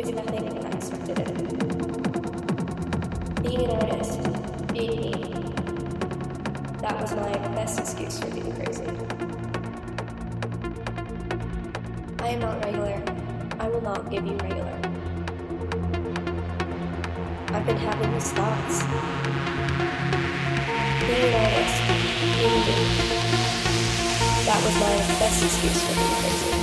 is nothing unexpected in it. Being an artist, being me, that was my best excuse for being crazy. I am not regular. I will not give you regular. I've been having these thoughts. Being an artist, being me, that was my best excuse for being crazy.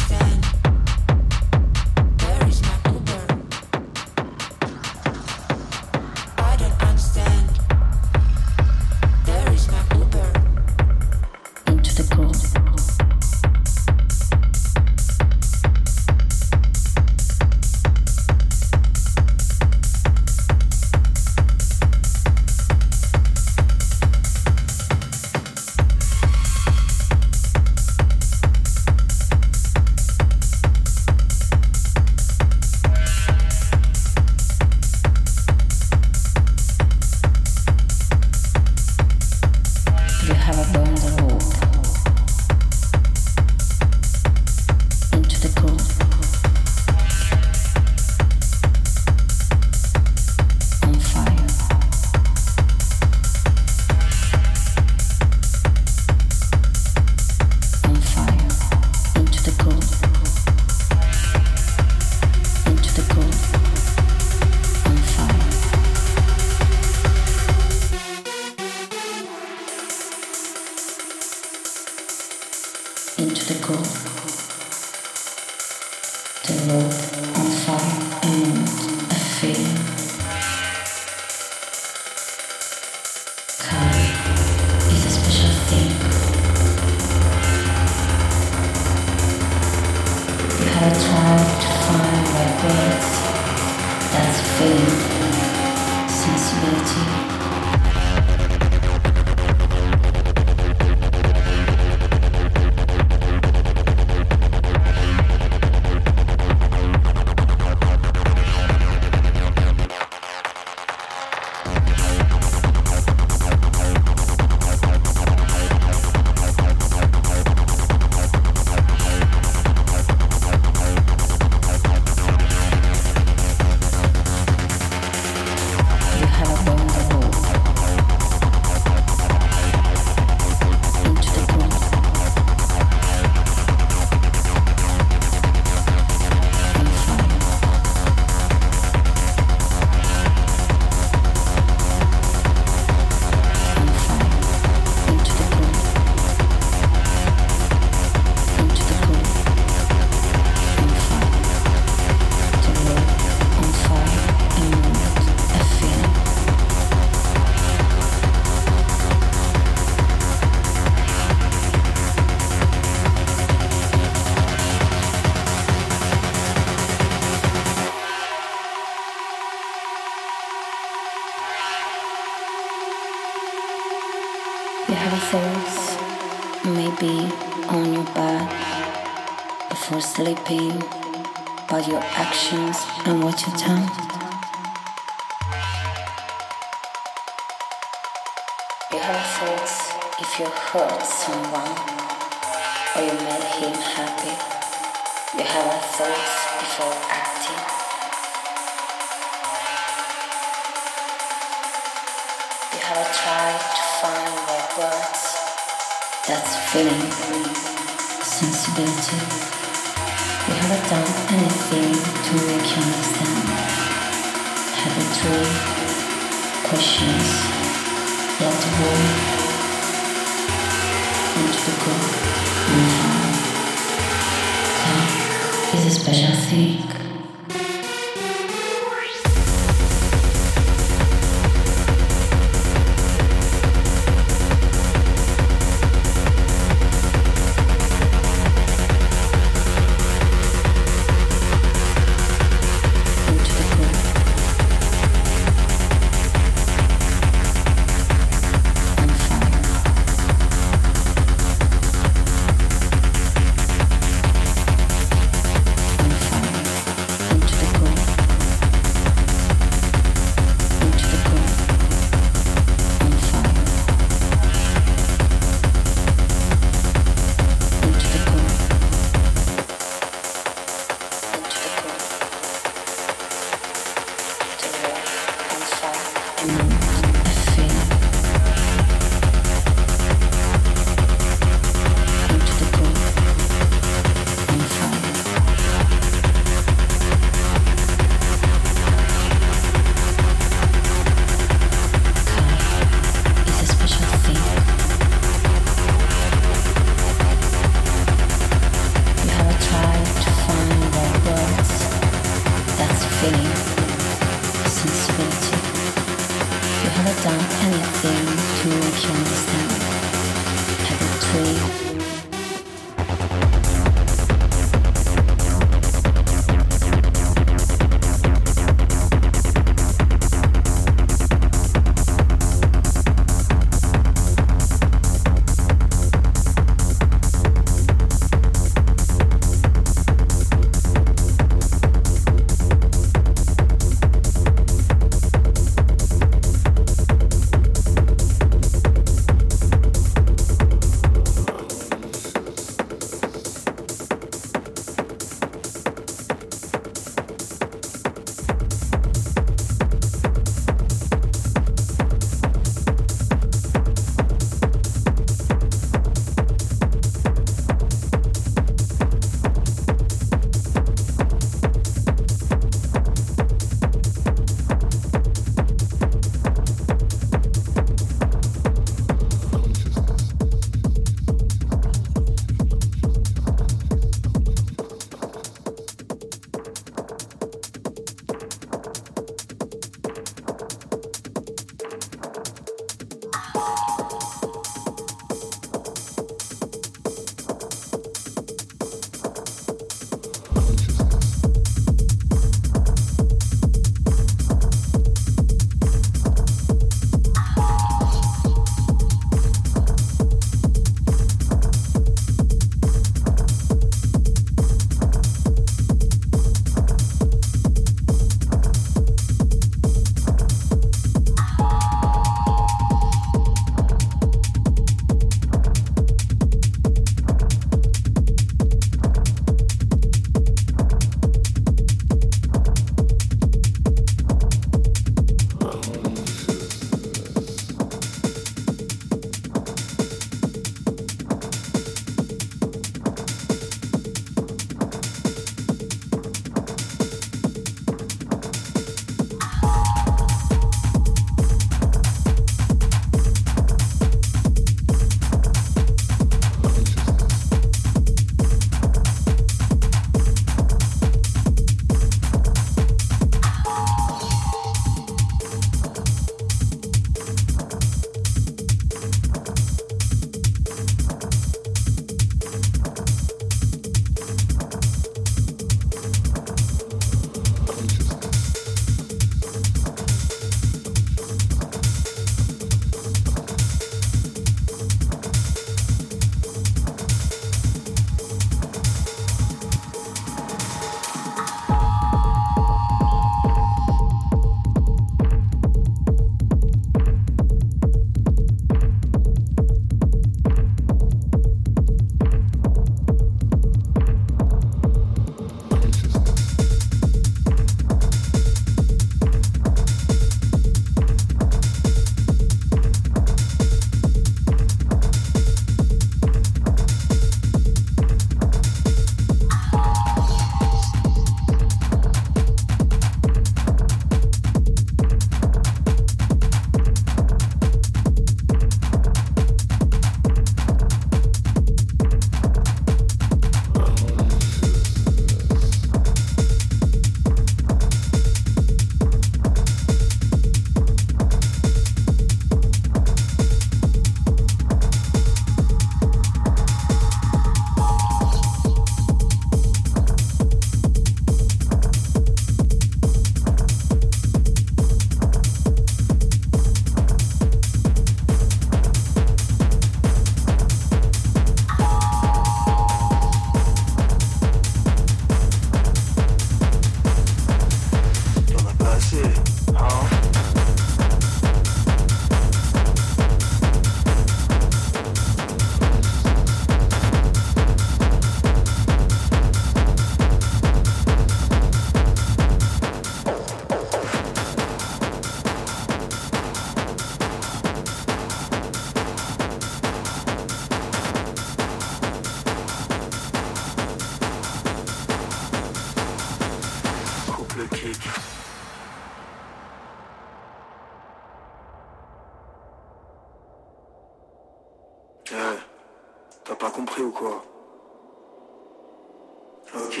Ok,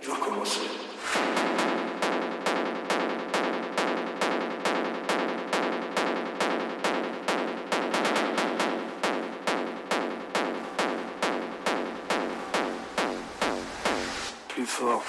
je vais recommencer. Plus fort.